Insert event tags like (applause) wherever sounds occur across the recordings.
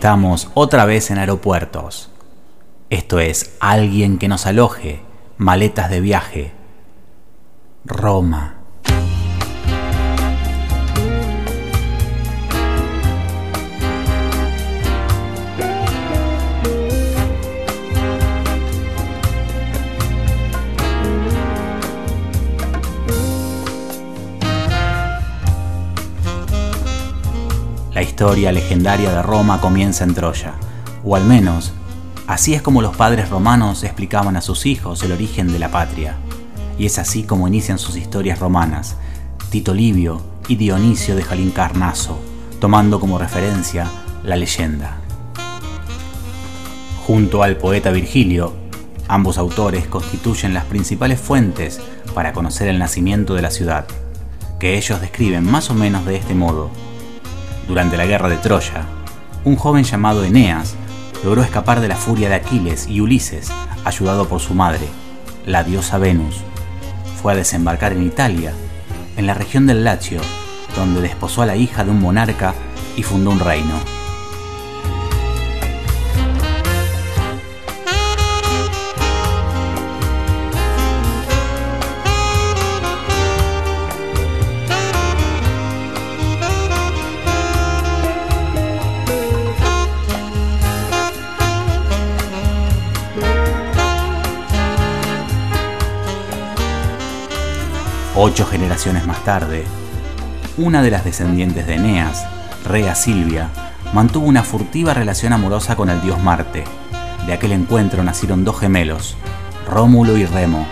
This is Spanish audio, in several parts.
Estamos otra vez en aeropuertos. Esto es Alguien que nos aloje, maletas de viaje. Roma. La historia legendaria de Roma comienza en Troya, o al menos, así es como los padres romanos explicaban a sus hijos el origen de la patria. Y es así como inician sus historias romanas, Tito Livio y Dionisio de Jalincarnaso, tomando como referencia la leyenda. Junto al poeta Virgilio, ambos autores constituyen las principales fuentes para conocer el nacimiento de la ciudad, que ellos describen más o menos de este modo. Durante la guerra de Troya, un joven llamado Eneas logró escapar de la furia de Aquiles y Ulises, ayudado por su madre, la diosa Venus. Fue a desembarcar en Italia, en la región del Lacio, donde desposó a la hija de un monarca y fundó un reino. Ocho generaciones más tarde, una de las descendientes de Eneas, Rea Silvia, mantuvo una furtiva relación amorosa con el dios Marte. De aquel encuentro nacieron dos gemelos, Rómulo y Remo.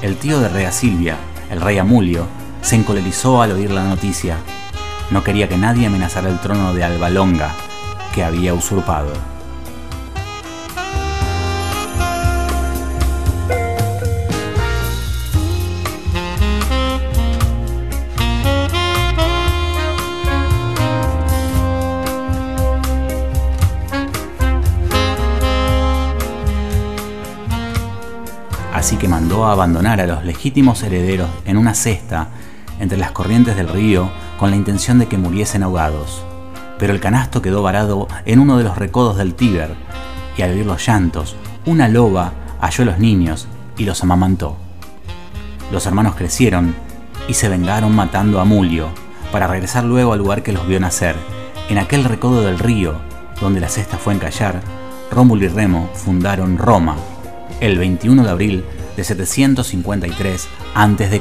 El tío de Rea Silvia, el rey Amulio, se encolerizó al oír la noticia. No quería que nadie amenazara el trono de Alba Longa, que había usurpado. Que mandó a abandonar a los legítimos herederos en una cesta entre las corrientes del río con la intención de que muriesen ahogados. Pero el canasto quedó varado en uno de los recodos del Tíber, y al oír los llantos, una loba halló a los niños y los amamantó. Los hermanos crecieron y se vengaron matando a Mulio, para regresar luego al lugar que los vio nacer, en aquel recodo del río donde la cesta fue encallar, Rómulo y Remo fundaron Roma, el 21 de abril de 753 a.C.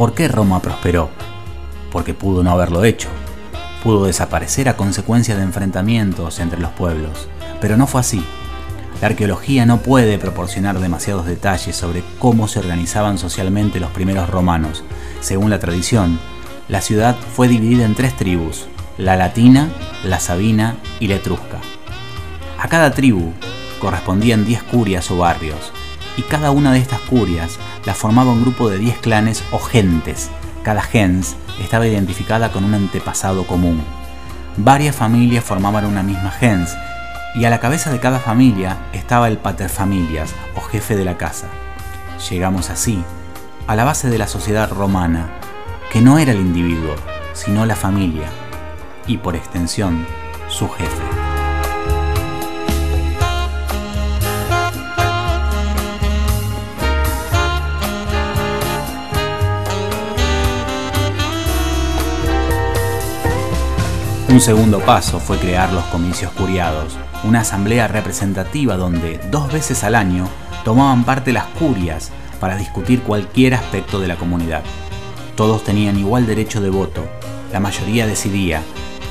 ¿Por qué Roma prosperó? Porque pudo no haberlo hecho. Pudo desaparecer a consecuencia de enfrentamientos entre los pueblos. Pero no fue así. La arqueología no puede proporcionar demasiados detalles sobre cómo se organizaban socialmente los primeros romanos. Según la tradición, la ciudad fue dividida en tres tribus, la latina, la sabina y la etrusca. A cada tribu correspondían 10 curias o barrios, y cada una de estas curias la formaba un grupo de 10 clanes o gentes. Cada gens estaba identificada con un antepasado común. Varias familias formaban una misma gens y a la cabeza de cada familia estaba el paterfamilias o jefe de la casa. Llegamos así a la base de la sociedad romana, que no era el individuo, sino la familia, y por extensión, su jefe. Un segundo paso fue crear los comicios curiados, una asamblea representativa donde dos veces al año tomaban parte las curias para discutir cualquier aspecto de la comunidad. Todos tenían igual derecho de voto, la mayoría decidía,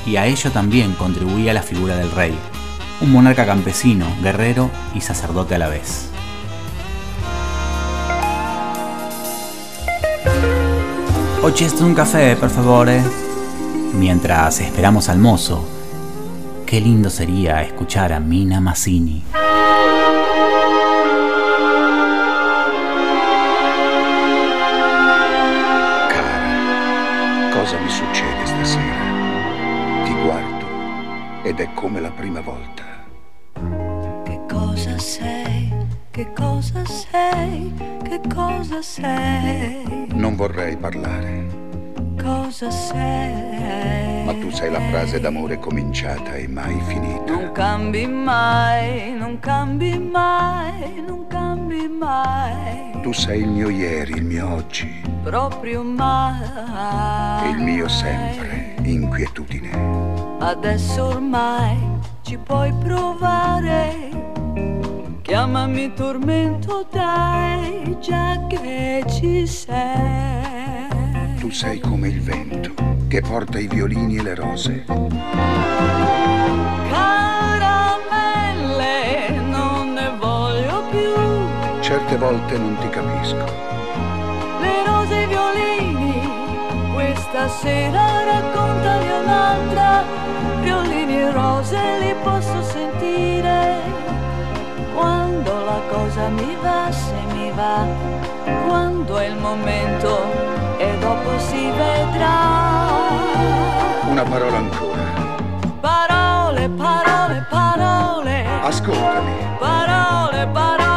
y a ello también contribuía la figura del rey, un monarca campesino, guerrero y sacerdote a la vez. Esto un café, por favor. Mientras esperamos al mozo, qué lindo sería escuchar a Mina Mazzini. Cara, cosa mi succede stasera? Ti guardo ed è come la prima volta. Che cosa sei? Che cosa sei? Che cosa sei? Non vorrei parlare, Cosa sei? ma tu sei la frase d'amore cominciata e mai finita. Non cambi mai, non cambi mai, non cambi mai. Tu sei il mio ieri, il mio oggi Proprio mai. e il mio sempre, inquietudine. Adesso ormai ci puoi provare. Chiamami tormento, dai, già che ci sei. Tu sei come il vento che porta i violini e le rose. Caramelle, non ne voglio più. Certe volte non ti capisco. Le rose e i violini, questa sera raccontali un'altra. Violini e rose li posso sentire. Quando la cosa mi va, se mi va, quando è il momento e dopo si vedrà. Una parola ancora. Parole, parole, parole. Ascoltami, Parole, parole.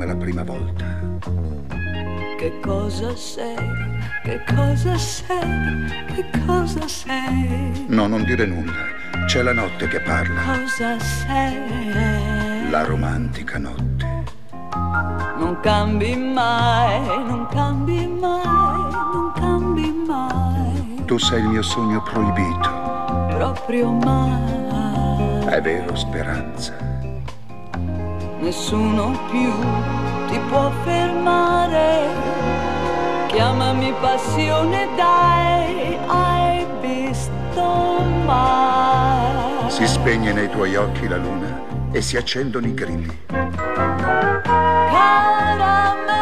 Come la prima volta. Che cosa sei? Che cosa sei? Che cosa sei? No, non dire nulla. C'è la notte che parla, Cosa sei? la romantica notte. Non cambi mai, non cambi mai, non cambi mai, Tu sei il mio sogno proibito, proprio mai. è vero, speranza. Nessuno più ti può fermare. Chiamami passione, dai, hai visto mai. Si spegne nei tuoi occhi la luna e si accendono i grilli. Caramelle,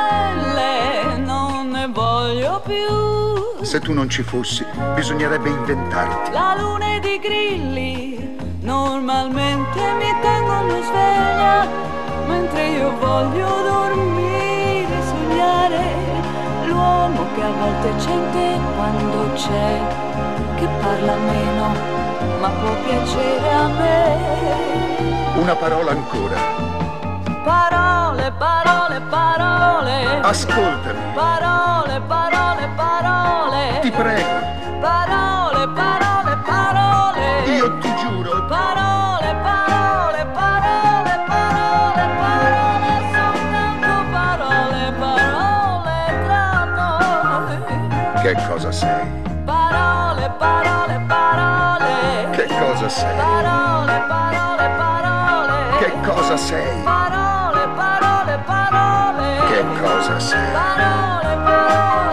non ne voglio più. Se tu non ci fossi, bisognerebbe inventarti. La luna ed i grilli normalmente mi tengono sveglia, mentre io voglio dormire, sognare l'uomo che a volte c'è quando c'è, che parla meno, ma può piacere a me. Una parola ancora. Parole, parole, parole. Ascoltami, Parole, parole, parole. ti prego. Parole, parole. Cosa sei? Parole, parole, parole. Che cosa sei? Parole, parole, parole. Che cosa sei? Parole, parole, parole. Che cosa sei? Parole, parole,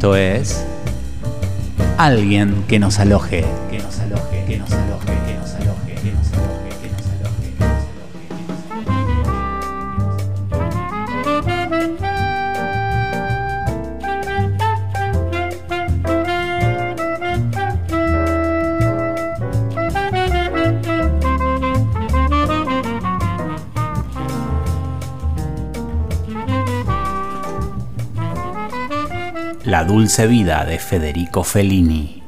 Esto es alguien que nos aloje, La dulce vida de Federico Fellini.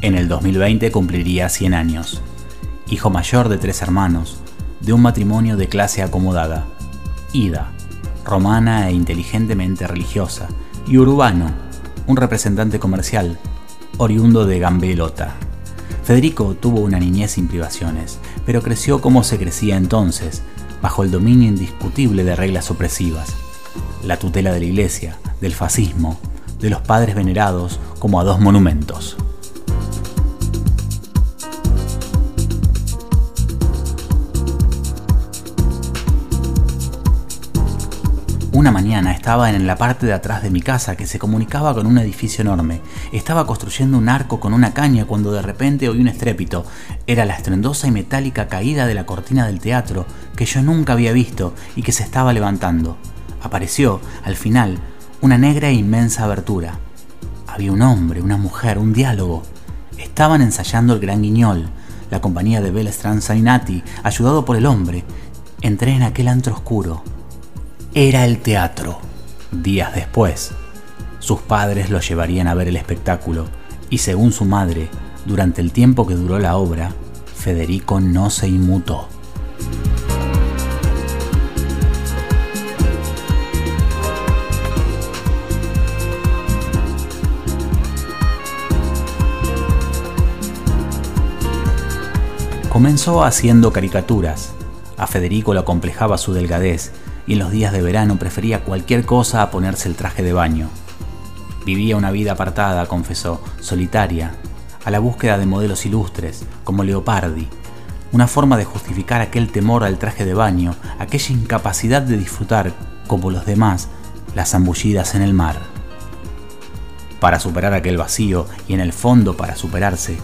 En el 2020 cumpliría 100 años. Hijo mayor de tres hermanos, de un matrimonio de clase acomodada. Ida, romana e inteligentemente religiosa, y Urbano, un representante comercial, oriundo de Gambelota. Federico tuvo una niñez sin privaciones, pero creció como se crecía entonces, bajo el dominio indiscutible de reglas opresivas, la tutela de la iglesia, del fascismo, de los padres venerados como a dos monumentos. Una mañana estaba en la parte de atrás de mi casa que se comunicaba con un edificio enorme. Estaba construyendo un arco con una caña cuando de repente oí un estrépito. Era la estruendosa y metálica caída de la cortina del teatro que yo nunca había visto y que se estaba levantando. Apareció, al final, una negra e inmensa abertura. Había un hombre, una mujer, un diálogo. Estaban ensayando el gran guiñol, la compañía de Belestran Sainati, ayudado por el hombre. Entré en aquel antro oscuro era el teatro. Días después, sus padres lo llevarían a ver el espectáculo y según su madre, durante el tiempo que duró la obra, Federico no se inmutó. Comenzó haciendo caricaturas. A Federico lo acomplejaba su delgadez y en los días de verano prefería cualquier cosa a ponerse el traje de baño. Vivía una vida apartada, confesó, solitaria, a la búsqueda de modelos ilustres, como Leopardi, una forma de justificar aquel temor al traje de baño, aquella incapacidad de disfrutar, como los demás, las zambullidas en el mar. Para superar aquel vacío y en el fondo para superarse,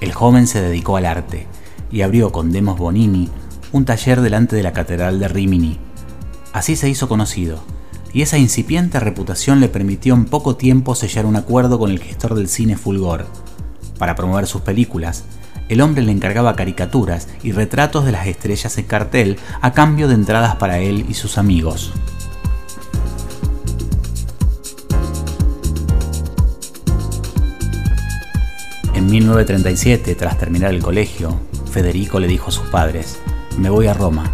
el joven se dedicó al arte y abrió con Demos Bonini un taller delante de la Catedral de Rimini, Así se hizo conocido, y esa incipiente reputación le permitió en poco tiempo sellar un acuerdo con el gestor del cine Fulgor. Para promover sus películas, el hombre le encargaba caricaturas y retratos de las estrellas en cartel a cambio de entradas para él y sus amigos. En 1937, tras terminar el colegio, Federico le dijo a sus padres, me voy a Roma,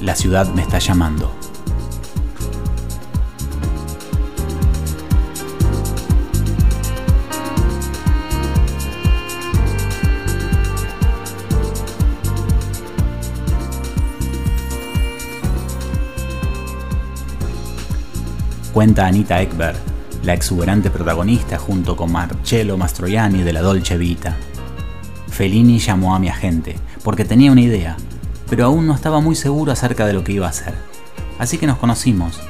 la ciudad me está llamando. Cuenta Anita Ekberg, la exuberante protagonista junto con Marcello Mastroianni de la Dolce Vita. Fellini llamó a mi agente porque tenía una idea, pero aún no estaba muy seguro acerca de lo que iba a hacer. Así que nos conocimos,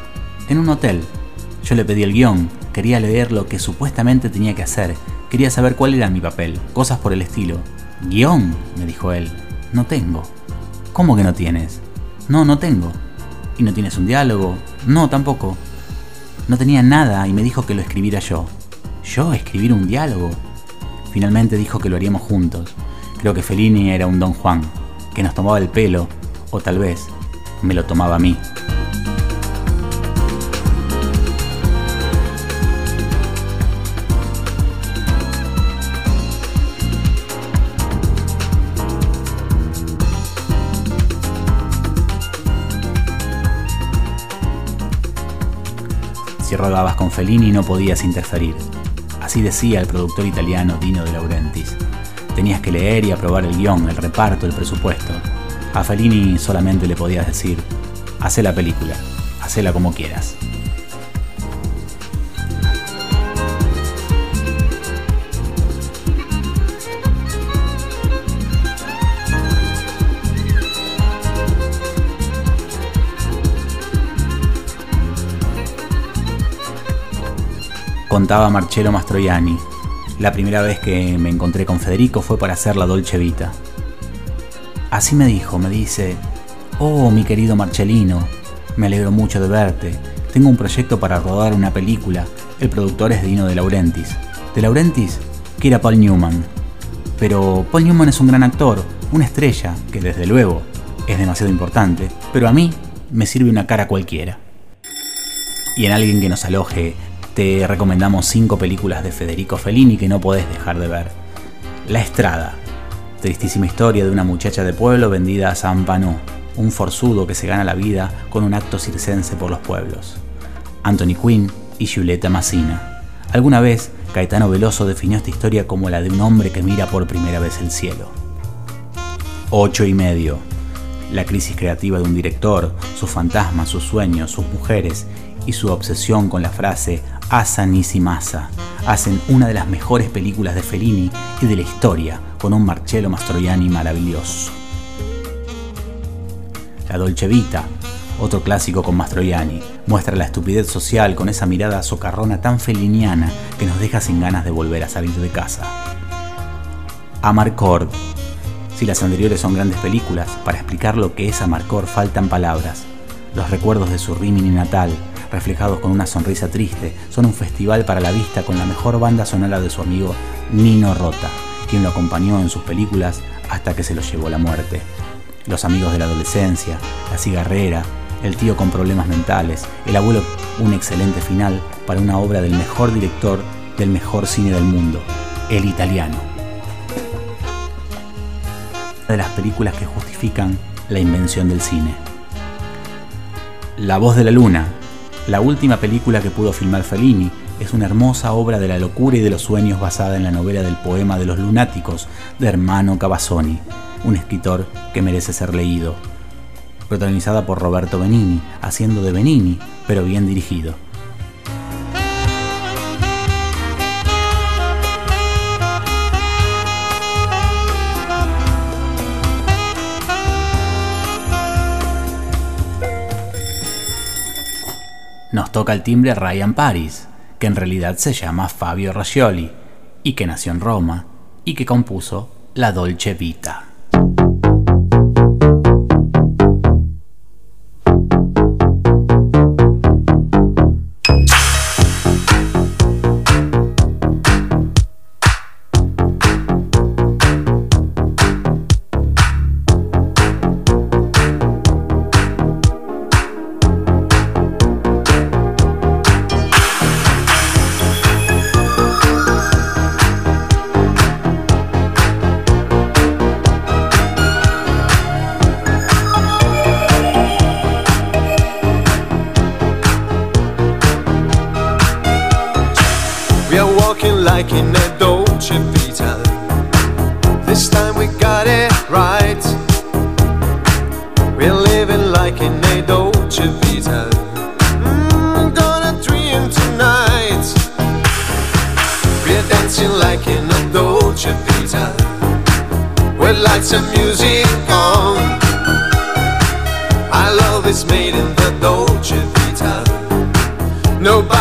en un hotel. Yo le pedí el guion, quería leer lo que supuestamente tenía que hacer, quería saber cuál era mi papel, cosas por el estilo. ¿Guión? me dijo él. No tengo. ¿Cómo que no tienes? No, no tengo. ¿Y no tienes un diálogo? No, tampoco. No tenía nada y me dijo que lo escribiera yo. ¿Yo escribir un diálogo? Finalmente dijo que lo haríamos juntos. Creo que Fellini era un don Juan, que nos tomaba el pelo, o tal vez me lo tomaba a mí. Si rodabas con Fellini no podías interferir. Así decía el productor italiano Dino De Laurentiis. Tenías que leer y aprobar el guion, el reparto, el presupuesto. A Fellini solamente le podías decir, hace la película, hacela como quieras. Contaba Marcello Mastroianni. La primera vez que me encontré con Federico fue para hacer la Dolce Vita. Así me dijo, me dice, oh mi querido Marcelino, me alegro mucho de verte. Tengo un proyecto para rodar una película. El productor es Dino de Laurentiis. ¿De Laurentiis? Que era Paul Newman. Pero Paul Newman es un gran actor, una estrella, que desde luego es demasiado importante, pero a mí me sirve una cara cualquiera. Y en alguien que nos aloje, te recomendamos cinco películas de Federico Fellini que no podés dejar de ver. La Estrada, tristísima historia de una muchacha de pueblo vendida a San Pano, un forzudo que se gana la vida con un acto circense por los pueblos. Anthony Quinn y Giulietta Massina. Alguna vez, Caetano Veloso definió esta historia como la de un hombre que mira por primera vez el cielo. Ocho y medio. La crisis creativa de un director, sus fantasmas, sus sueños, sus mujeres y su obsesión con la frase Asa nisi masa hacen una de las mejores películas de Fellini y de la historia, con un Marcello Mastroianni maravilloso. La Dolce Vita, otro clásico con Mastroianni, muestra la estupidez social con esa mirada socarrona tan feliniana que nos deja sin ganas de volver a salir de casa. Amarcord. Si las anteriores son grandes películas, para explicar lo que es Amarcord faltan palabras. Los recuerdos de su Rimini natal, reflejados con una sonrisa triste, son un festival para la vista con la mejor banda sonora de su amigo Nino Rota, quien lo acompañó en sus películas hasta que se lo llevó la muerte. Los amigos de la adolescencia, la cigarrera, el tío con problemas mentales, el abuelo, un excelente final para una obra del mejor director del mejor cine del mundo, el italiano. De las películas que justifican la invención del cine. La voz de la luna, la última película que pudo filmar Fellini, es una hermosa obra de la locura y de los sueños basada en la novela del poema de los lunáticos de Hermano Cavazzoni, un escritor que merece ser leído. Protagonizada por Roberto Benini, haciendo de Benini, pero bien dirigido. Toca el timbre Ryan Paris, que en realidad se llama Fabio Rascioli, y que nació en Roma, y que compuso la Dolce Vita.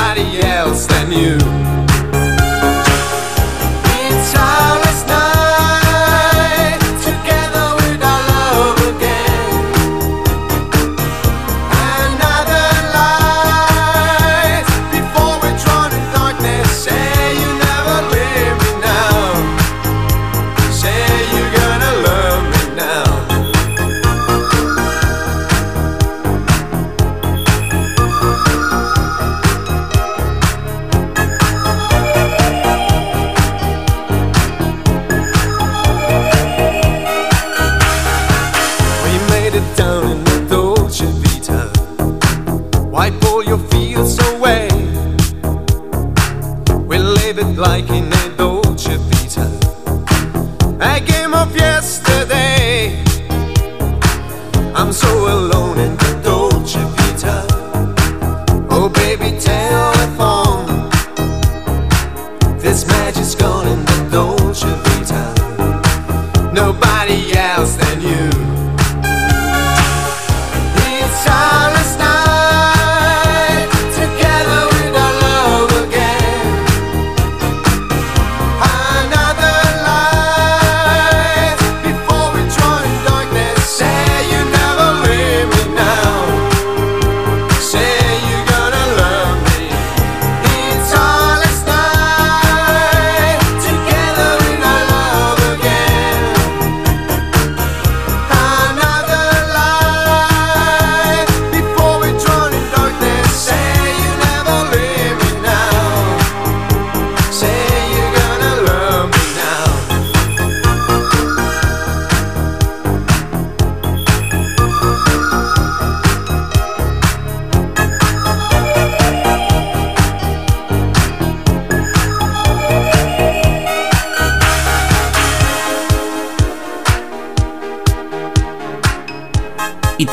Nobody else than you.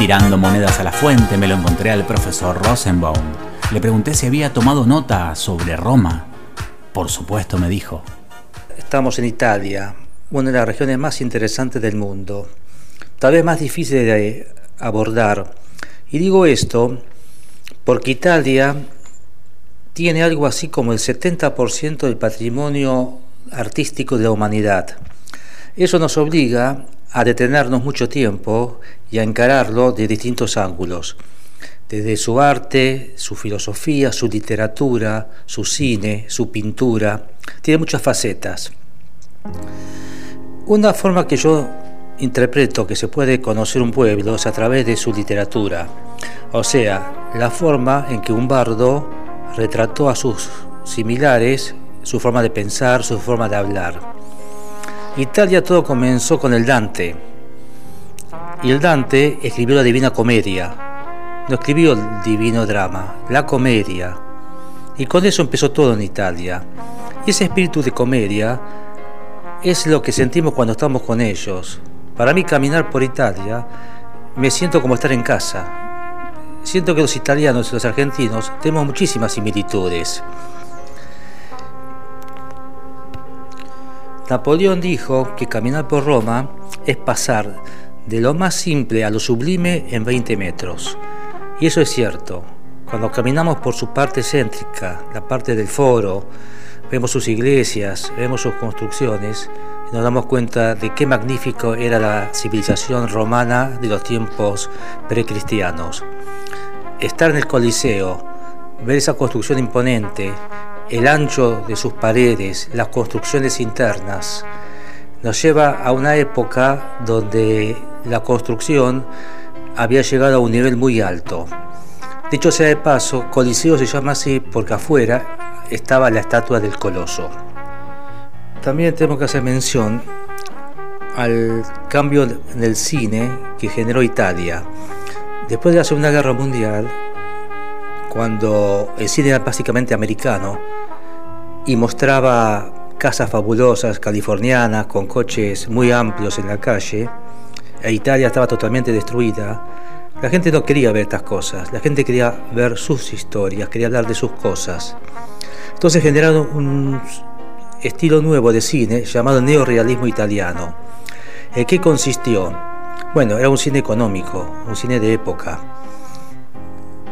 Tirando monedas a la fuente me lo encontré al profesor Rosenbaum. Le pregunté si había tomado nota sobre Roma. Por supuesto, me dijo. Estamos en Italia, una de las regiones más interesantes del mundo, tal vez más difícil de abordar. Y digo esto porque Italia tiene algo así como el 70% del patrimonio artístico de la humanidad. Eso nos obliga a detenernos mucho tiempo y a encararlo de distintos ángulos, desde su arte, su filosofía, su literatura, su cine, su pintura, tiene muchas facetas. Una forma que yo interpreto que se puede conocer un pueblo es a través de su literatura, o sea, la forma en que un bardo retrató a sus similares, su forma de pensar, su forma de hablar. Italia todo comenzó con el Dante. Y el Dante escribió la Divina Comedia. No escribió el Divino Drama, la comedia. Y con eso empezó todo en Italia. Y ese espíritu de comedia es lo que sentimos cuando estamos con ellos. Para mí caminar por Italia me siento como estar en casa. Siento que los italianos y los argentinos tenemos muchísimas similitudes. Napoleón dijo que caminar por Roma es pasar de lo más simple a lo sublime en 20 metros. Y eso es cierto. Cuando caminamos por su parte céntrica, la parte del foro, vemos sus iglesias, vemos sus construcciones, y nos damos cuenta de qué magnífico era la civilización romana de los tiempos precristianos. Estar en el Coliseo, ver esa construcción imponente, el ancho de sus paredes, las construcciones internas, nos lleva a una época donde la construcción había llegado a un nivel muy alto. Dicho sea de paso, Coliseo se llama así porque afuera estaba la estatua del coloso. También tenemos que hacer mención al cambio en el cine que generó Italia. Después de la Segunda Guerra Mundial, cuando el cine era básicamente americano y mostraba casas fabulosas californianas con coches muy amplios en la calle, e Italia estaba totalmente destruida, la gente no quería ver estas cosas, la gente quería ver sus historias, quería hablar de sus cosas. Entonces generaron un estilo nuevo de cine llamado neorealismo italiano. ¿En qué consistió? Bueno, era un cine económico, un cine de época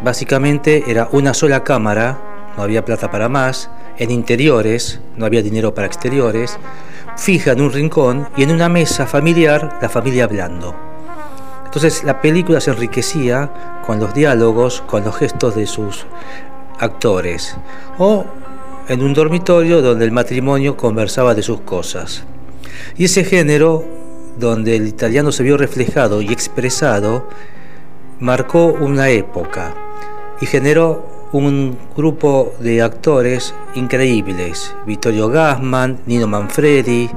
Básicamente era una sola cámara, no había plata para más, en interiores, no había dinero para exteriores, fija en un rincón y en una mesa familiar la familia hablando. Entonces la película se enriquecía con los diálogos, con los gestos de sus actores, o en un dormitorio donde el matrimonio conversaba de sus cosas. Y ese género, donde el italiano se vio reflejado y expresado, marcó una época y generó un grupo de actores increíbles, Vittorio Gassman, Nino Manfredi,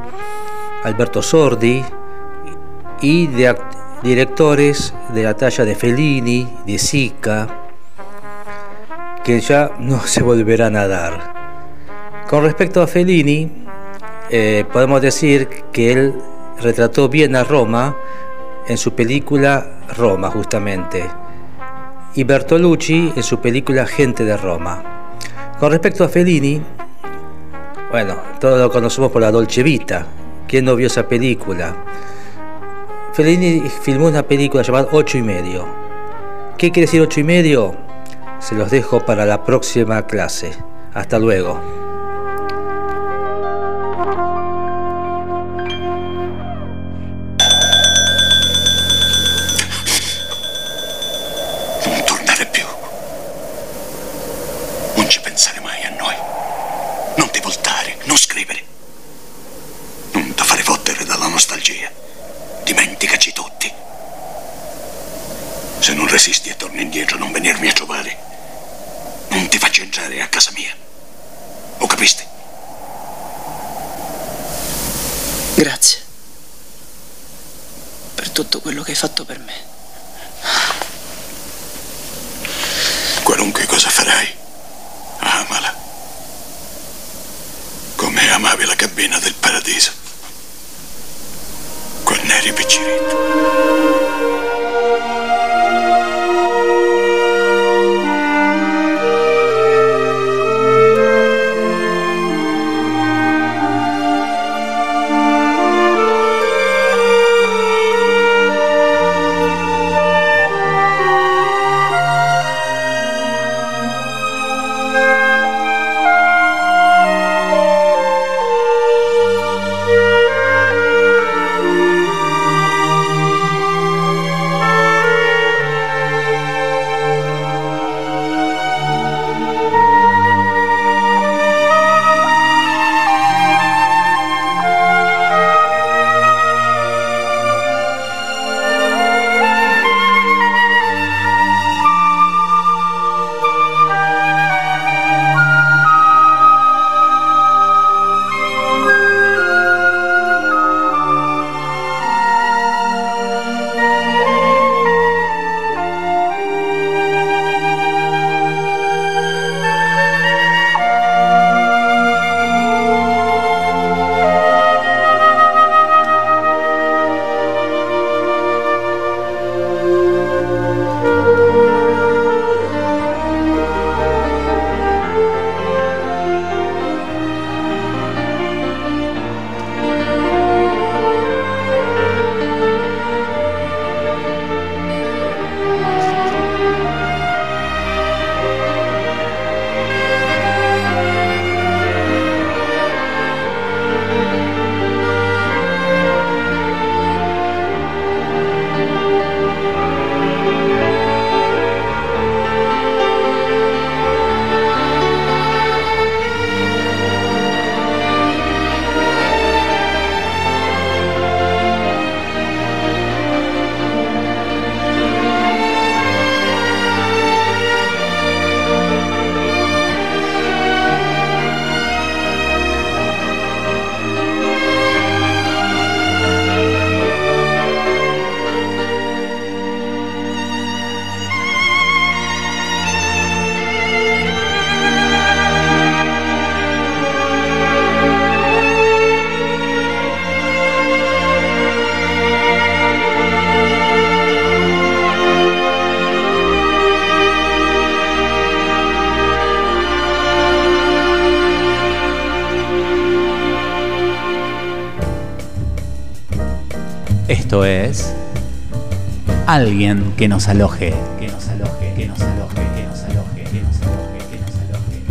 Alberto Sordi y de directores de la talla de Fellini, de Sica, que ya no (laughs) se volverán a dar. Con respecto a Fellini, eh, podemos decir que él retrató bien a Roma en su película Roma, justamente y Bertolucci en su película Gente de Roma. Con respecto a Fellini, bueno, todos lo conocemos por la Dolce Vita. ¿Quién no vio esa película? Fellini filmó una película llamada Ocho y medio. ¿Qué quiere decir ocho y medio? Se los dejo para la próxima clase. Hasta luego. Qualunque cosa farai, amala. Come amavi la cabina del paradiso. Alguien que nos aloje, que nos aloje, que nos aloje, que nos aloje, que nos aloje, que nos aloje, que nos aloje.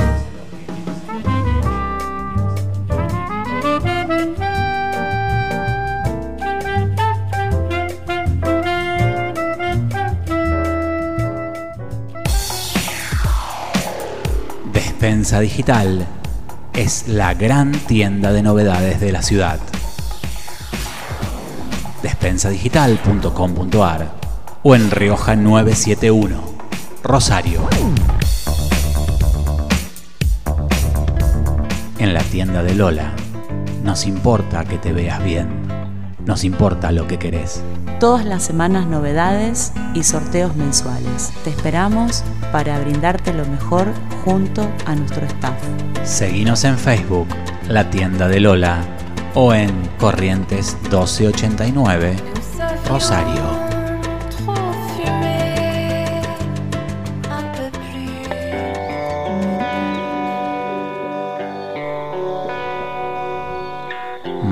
Despensa Digital es la gran tienda de novedades de la ciudad. Despensadigital.com.ar o en Rioja 971, Rosario. En la tienda de Lola, nos importa que te veas bien, nos importa lo que querés. Todas las semanas novedades y sorteos mensuales. Te esperamos para brindarte lo mejor junto a nuestro staff. Seguinos en Facebook, La Tienda de Lola, o en Corrientes 1289, Rosario.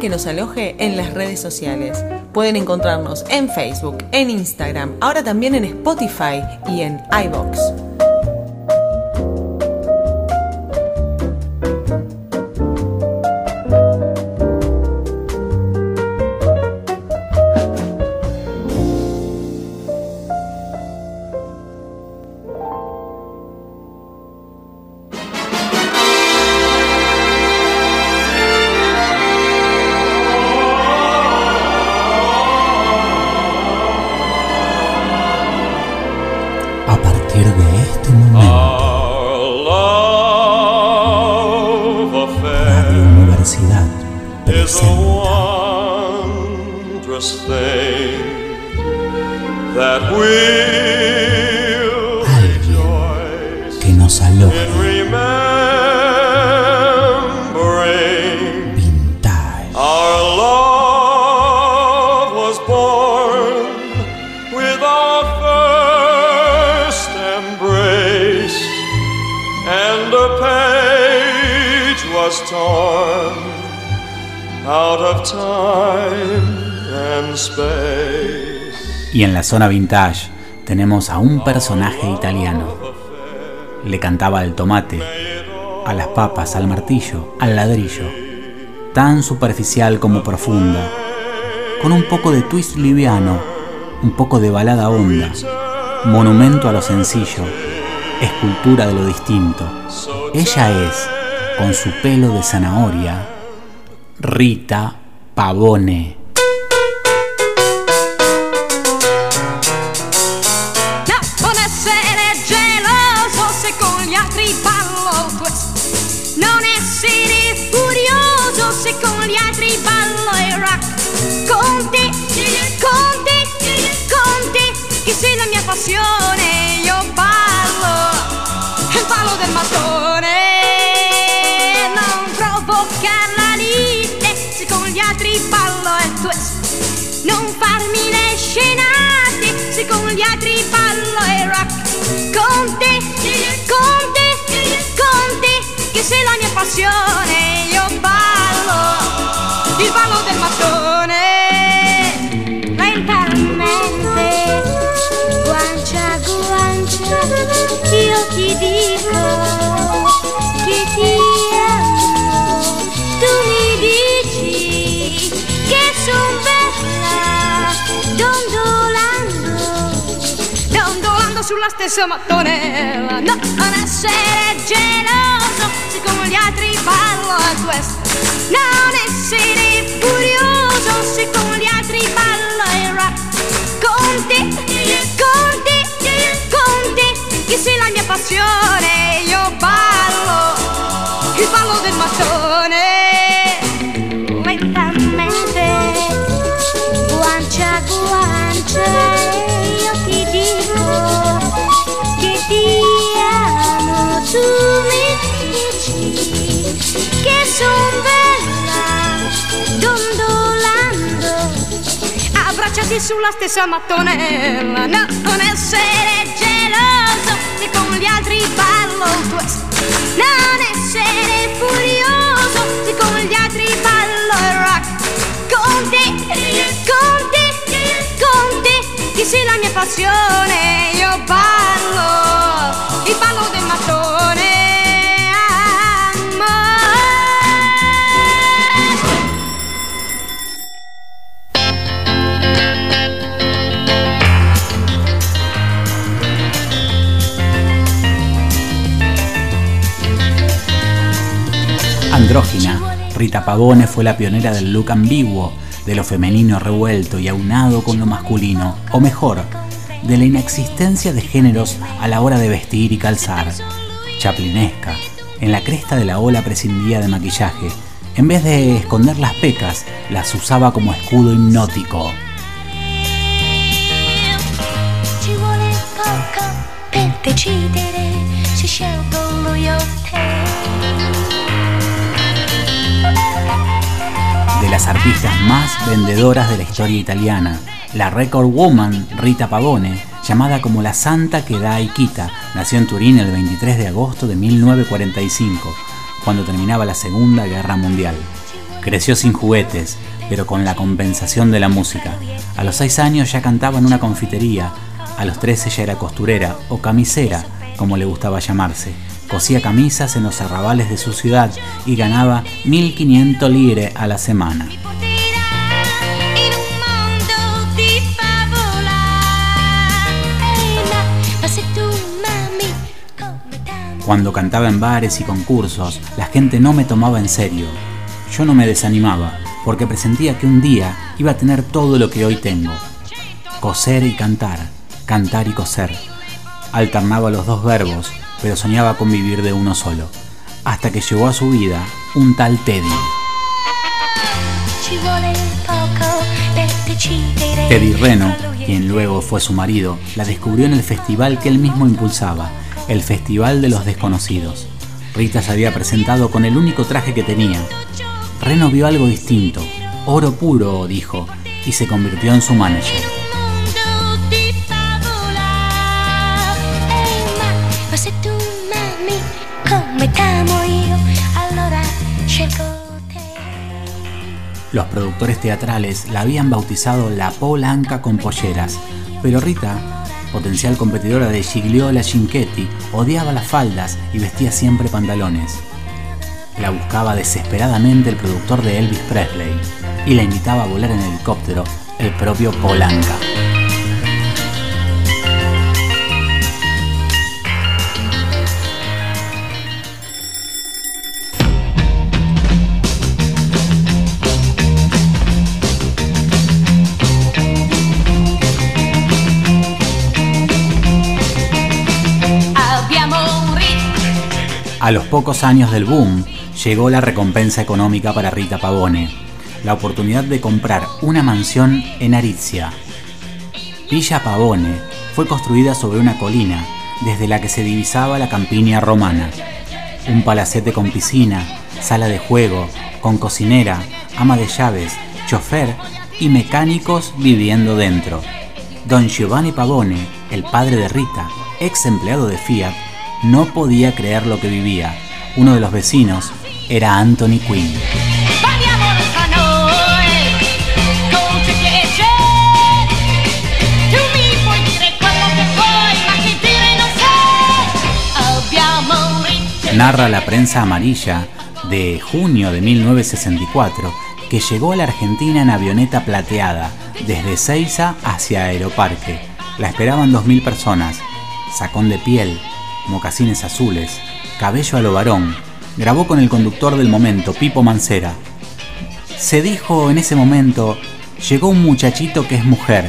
que nos aloje en las redes sociales. Pueden encontrarnos en Facebook, en Instagram, ahora también en Spotify y en iBox. Y en la zona vintage tenemos a un personaje italiano. Le cantaba al tomate, a las papas, al martillo, al ladrillo. Tan superficial como profunda. Con un poco de twist liviano, un poco de balada honda. Monumento a lo sencillo, escultura de lo distinto. Ella es, con su pelo de zanahoria, Rita Pavone. Passione. Io ballo, il ballo del mattone. Non provocare la lite se con gli altri ballo il twist. Non farmi le scenate se con gli altri ballo e rock. Con te, con te, con te, che sei la mia passione. Io ballo, il ballo del mattone. Stessa mattonella. No, non essere geloso con gli altri ballo a questo. Non essere furioso con gli altri ballo il rock. Con te, con te, con te, che sei la mia passione. Io ballo, il ballo del mattone. Affacciati sulla stessa mattonella Non essere geloso Se con gli altri ballo questo Non essere furioso Se con gli altri ballo il rock. Con te, con te, con te Che sei la mia passione Io ballo Il ballo del mattone Rita Pavone fue la pionera del look ambiguo, de lo femenino revuelto y aunado con lo masculino, o mejor, de la inexistencia de géneros a la hora de vestir y calzar. Chaplinesca, en la cresta de la ola prescindía de maquillaje. En vez de esconder las pecas, las usaba como escudo hipnótico. De las artistas más vendedoras de la historia italiana, la record woman Rita Pavone, llamada como la santa que da y quita, nació en Turín el 23 de agosto de 1945, cuando terminaba la Segunda Guerra Mundial. Creció sin juguetes, pero con la compensación de la música. A los 6 años ya cantaba en una confitería, a los 13 ya era costurera o camisera, como le gustaba llamarse. Cosía camisas en los arrabales de su ciudad y ganaba 1.500 lire a la semana. Cuando cantaba en bares y concursos, la gente no me tomaba en serio. Yo no me desanimaba, porque presentía que un día iba a tener todo lo que hoy tengo. Coser y cantar, cantar y coser. Alternaba los dos verbos, pero soñaba con vivir de uno solo. Hasta que llegó a su vida un tal Teddy. decidere Teddy Reno, quien luego fue su marido, la descubrió en el festival que él mismo impulsaba, el Festival de los Desconocidos. Rita se había presentado con el único traje que tenía. Reno vio algo distinto, oro puro, dijo, y se convirtió en su manager. Los productores teatrales la habían bautizado la Polanca con polleras, pero Rita, potencial competidora de Gigliola Cinquetti, odiaba las faldas y vestía siempre pantalones. La buscaba desesperadamente el productor de Elvis Presley y la invitaba a volar en helicóptero el propio Polanca. A los pocos años del boom, llegó la recompensa económica para Rita Pavone, la oportunidad de comprar una mansión en Aritzia. Villa Pavone fue construida sobre una colina desde la que se divisaba la campiña romana. Un palacete con piscina, sala de juego, con cocinera, ama de llaves, chofer y mecánicos viviendo dentro. Don Giovanni Pavone, el padre de Rita, ex empleado de Fiat, no podía creer lo que vivía. Uno de los vecinos era Anthony Quinn. Narra la prensa amarilla de junio de 1964 que llegó a la Argentina en avioneta plateada desde Ceiza hacia Aeroparque. La esperaban 2.000 personas. Sacón de piel, mocasines azules, cabello a lo varón. Grabó con el conductor del momento, Pipo Mancera. Se dijo en ese momento, llegó un muchachito que es mujer,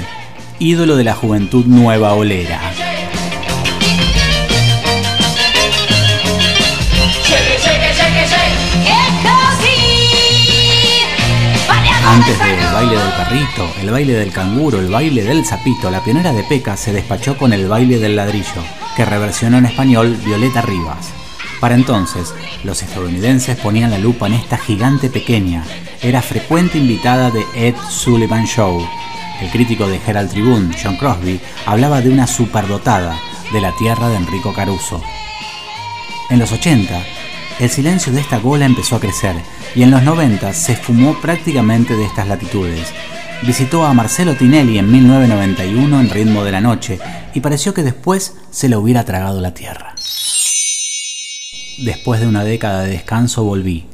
ídolo de la juventud nueva olera. Antes del baile el baile del canguro, el baile del sapito, la pionera de Peca se despachó con el baile del ladrillo, que reversionó en español Violeta Rivas. Para entonces, los estadounidenses ponían la lupa en esta gigante pequeña. Era frecuente invitada de Ed Sullivan Show. El crítico de Herald Tribune, John Crosby, hablaba de una superdotada de la tierra de Enrico Caruso. En los 80, el silencio de esta gola empezó a crecer y en los 90 se esfumó prácticamente de estas latitudes. Visitó a Marcelo Tinelli en 1991 en Ritmo de la Noche y pareció que después se le hubiera tragado la tierra. Después de una década de descanso volví.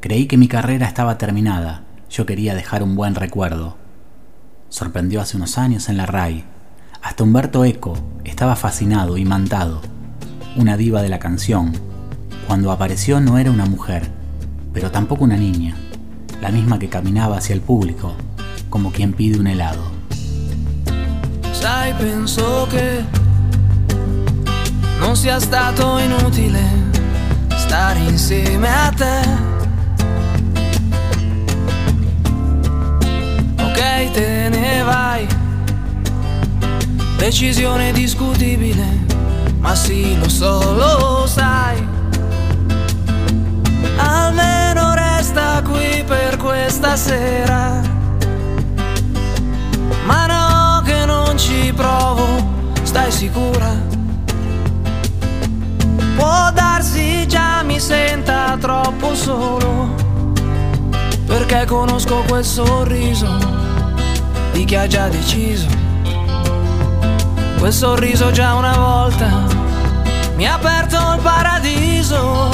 Creí que mi carrera estaba terminada. Yo quería dejar un buen recuerdo. Sorprendió hace unos años en la RAI. Hasta Humberto Eco estaba fascinado y mantado. Una diva de la canción. Cuando apareció no era una mujer, pero tampoco una niña. La misma que caminaba hacia el público, como quien pide un helado. Sai, penso che non sia stato inutile stare insieme a te. Ok, te ne vai. Decisione discutibile, ma sì, lo so, lo sai. Almeno resta qui per questa sera. Non ci provo, stai sicura? Può darsi già mi senta troppo solo, perché conosco quel sorriso di chi ha già deciso. Quel sorriso già una volta mi ha aperto il paradiso.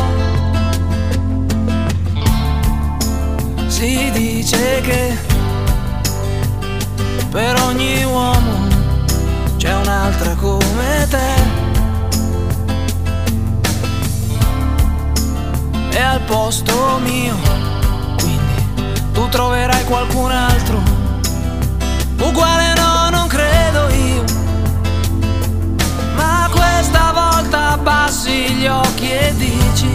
Si dice che per ogni uomo c'è un'altra come te. E al posto mio, quindi tu troverai qualcun altro. Uguale no, non credo io. Ma questa volta abbassi gli occhi e dici,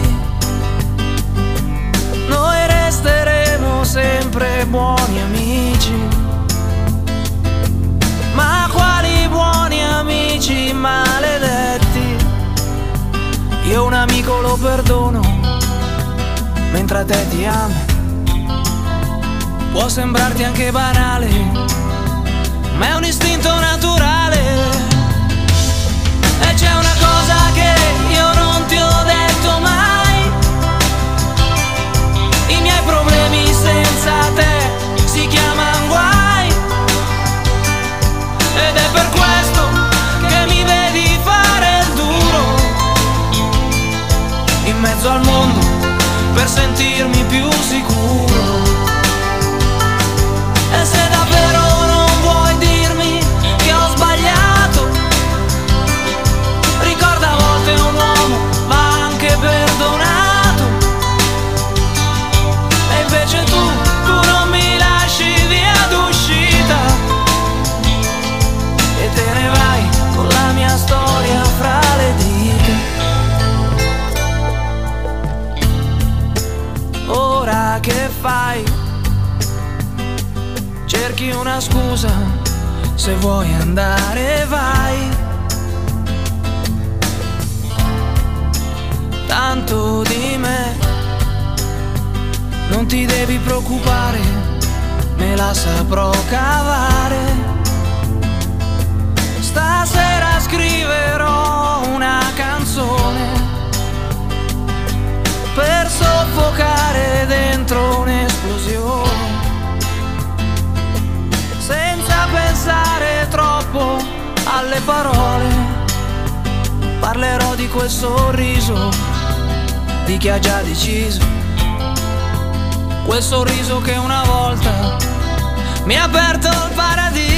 noi resteremo sempre buoni amici. Amici maledetti? Io un amico lo perdono, mentre a te ti amo. Può sembrarti anche banale, ma è un istinto naturale. E c'è una cosa che io non ti ho detto mai. I miei problemi senza te scusa, se vuoi andare vai. Tanto di me, non ti devi preoccupare, me la saprò cavare. Stasera scriverò una canzone per soffocare dentro un'esplosione. Pensare troppo alle parole, parlerò di quel sorriso di chi ha già deciso. Quel sorriso che una volta mi ha aperto il paradiso.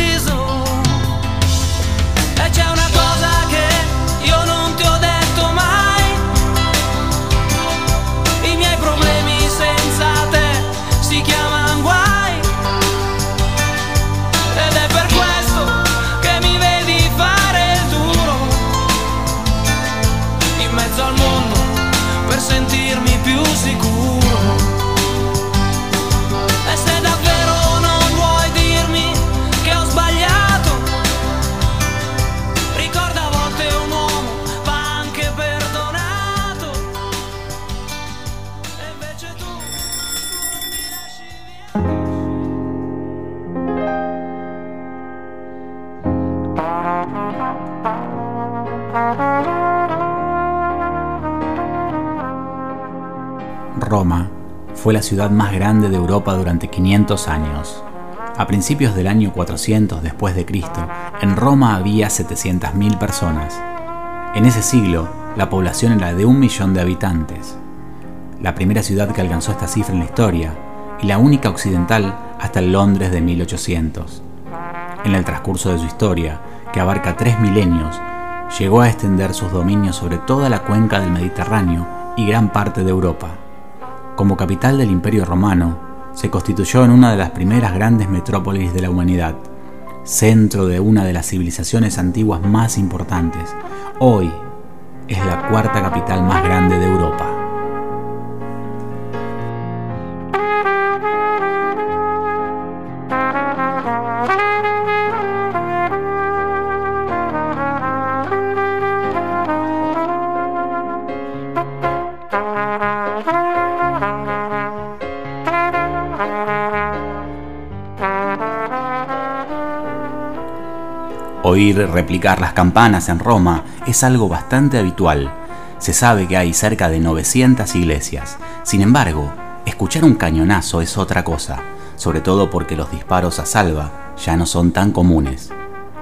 Fue la ciudad más grande de Europa durante 500 años. A principios del año 400 después de Cristo, en Roma había 700.000 personas. En ese siglo, la población era de un millón de habitantes. La primera ciudad que alcanzó esta cifra en la historia y la única occidental hasta el Londres de 1800. En el transcurso de su historia, que abarca tres milenios, llegó a extender sus dominios sobre toda la cuenca del Mediterráneo y gran parte de Europa. Como capital del Imperio Romano, se constituyó en una de las primeras grandes metrópolis de la humanidad, centro de una de las civilizaciones antiguas más importantes. Hoy es la cuarta capital más grande de Europa. Oír replicar las campanas en Roma es algo bastante habitual. Se sabe que hay cerca de 900 iglesias. Sin embargo, escuchar un cañonazo es otra cosa, sobre todo porque los disparos a salva ya no son tan comunes.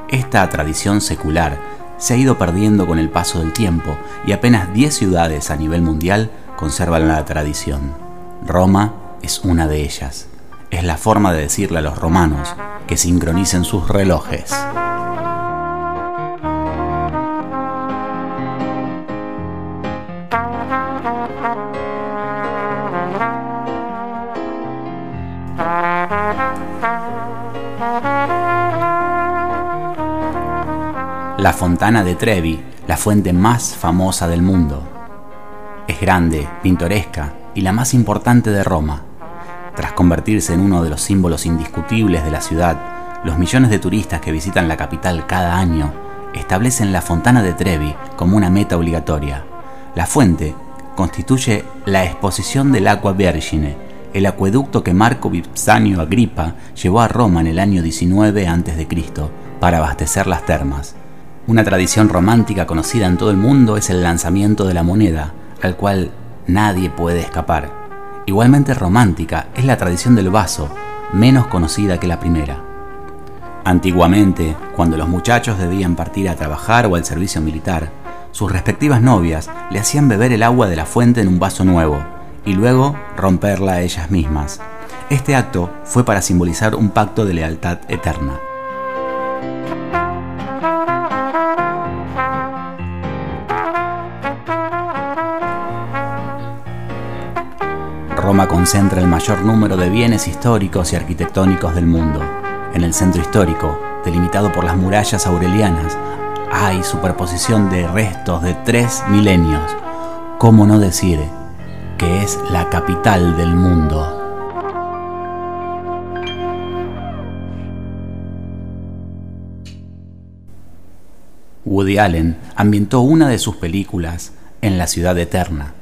Esta tradición secular se ha ido perdiendo con el paso del tiempo y apenas 10 ciudades a nivel mundial conservan la tradición. Roma es una de ellas. Es la forma de decirle a los romanos que sincronicen sus relojes. La Fontana de Trevi, la fuente más famosa del mundo. Es grande, pintoresca y la más importante de Roma. Tras convertirse en uno de los símbolos indiscutibles de la ciudad, los millones de turistas que visitan la capital cada año establecen la Fontana de Trevi como una meta obligatoria. La fuente constituye la exposición del Aqua Vergine, el acueducto que Marco Vipsanio Agripa llevó a Roma en el año 19 a.C. para abastecer las termas. Una tradición romántica conocida en todo el mundo es el lanzamiento de la moneda, al cual nadie puede escapar. Igualmente romántica es la tradición del vaso, menos conocida que la primera. Antiguamente, cuando los muchachos debían partir a trabajar o al servicio militar, sus respectivas novias le hacían beber el agua de la fuente en un vaso nuevo y luego romperla a ellas mismas. Este acto fue para simbolizar un pacto de lealtad eterna. Roma concentra el mayor número de bienes históricos y arquitectónicos del mundo. En el centro histórico, delimitado por las murallas aurelianas, hay superposición de restos de tres milenios. ¿Cómo no decir que es la capital del mundo? Woody Allen ambientó una de sus películas en la ciudad eterna,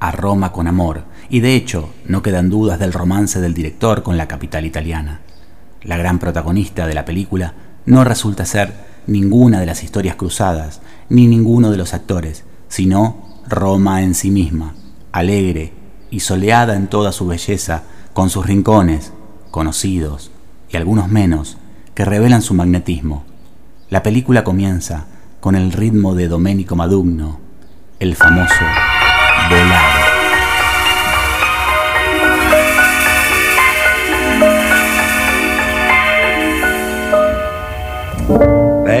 a Roma con amor, y de hecho no quedan dudas del romance del director con la capital italiana. La gran protagonista de la película no resulta ser ninguna de las historias cruzadas, ni ninguno de los actores, sino Roma en sí misma, alegre y soleada en toda su belleza, con sus rincones, conocidos, y algunos menos, que revelan su magnetismo. La película comienza con el ritmo de Domenico Madugno, el famoso Volare.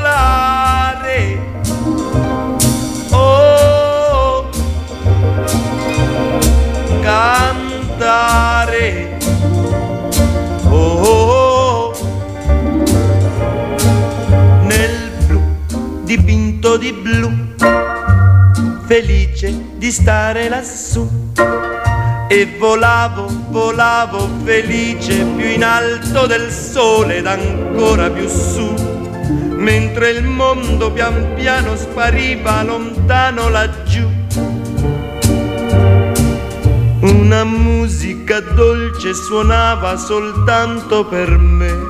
volare. Oh, cantare. Oh, nel blu dipinto di blu, felice di stare lassù. e volavo, volavo felice più in alto del sole ed ancora più su, mentre il mondo pian piano spariva lontano laggiù. Una musica dolce suonava soltanto per me.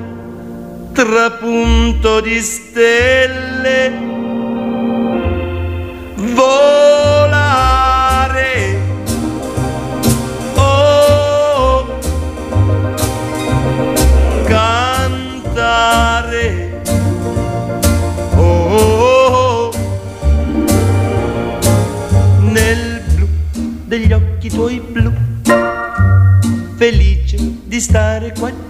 trapunto di stelle. Volare, oh, cantare, oh, nel blu degli occhi tuoi blu, felice di stare qua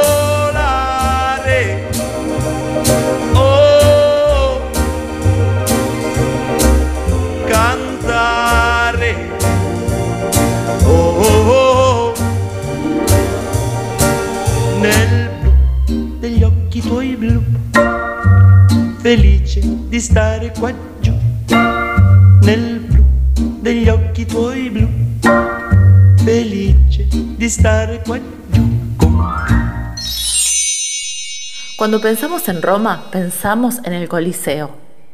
felice di stare qua giù, nel blu degli occhi tuoi blu, felice di stare qua giù. Cuando pensamos en Roma, pensamos en el Coliseo,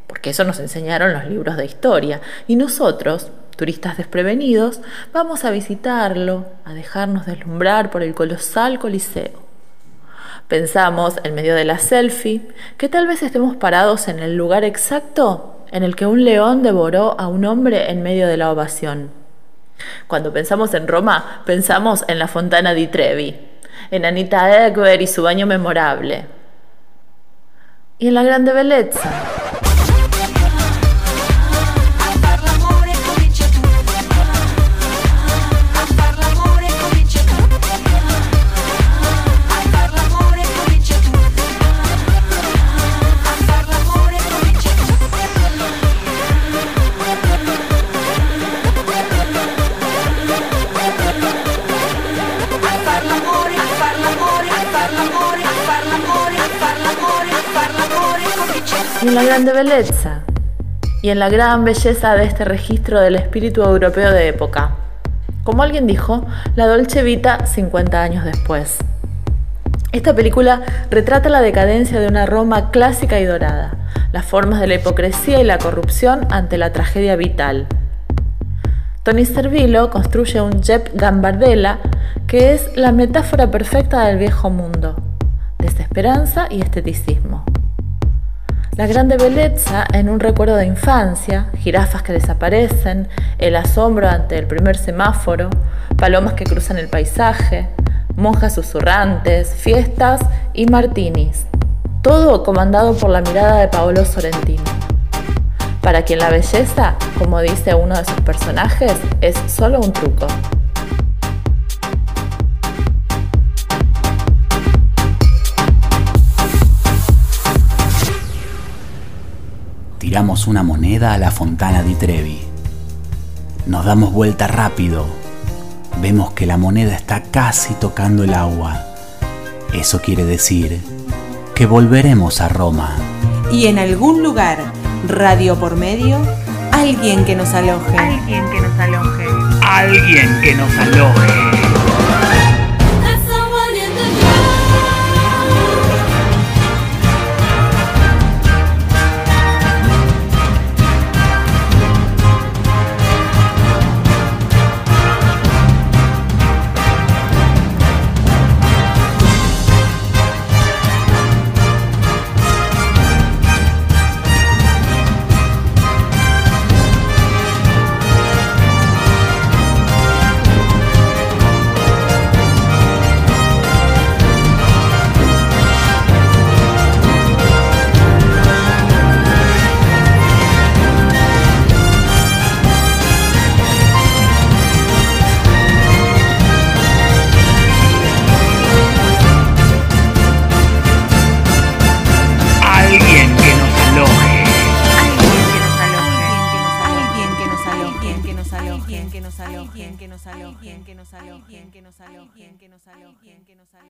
porque eso nos enseñaron los libros de historia, y nosotros, turistas desprevenidos, vamos a visitarlo, a dejarnos deslumbrar por el colosal Coliseo. Pensamos, en medio de la selfie, que tal vez estemos parados en el lugar exacto en el que un león devoró a un hombre en medio de la ovación. Cuando pensamos en Roma, pensamos en la Fontana di Trevi, en Anita Ekberg y su baño memorable, y en la grande bellezza. Grande belleza y en la gran belleza de este registro del espíritu europeo de época. Como alguien dijo, la Dolce Vita 50 años después. Esta película retrata la decadencia de una Roma clásica y dorada, las formas de la hipocresía y la corrupción ante la tragedia vital. Tony Servillo construye un Jep Gambardella que es la metáfora perfecta del viejo mundo, desesperanza y esteticismo. La grande belleza en un recuerdo de infancia, jirafas que desaparecen, el asombro ante el primer semáforo, palomas que cruzan el paisaje, monjas susurrantes, fiestas y martinis. Todo comandado por la mirada de Paolo Sorrentino. Para quien la belleza, como dice uno de sus personajes, es solo un truco. Tiramos una moneda a la fontana di Trevi. Nos damos vuelta rápido. Vemos que la moneda está casi tocando el agua. Eso quiere decir que volveremos a Roma. Y en algún lugar, radio por medio, alguien que nos aloje. Alguien que nos aloje. Alguien que nos aloje.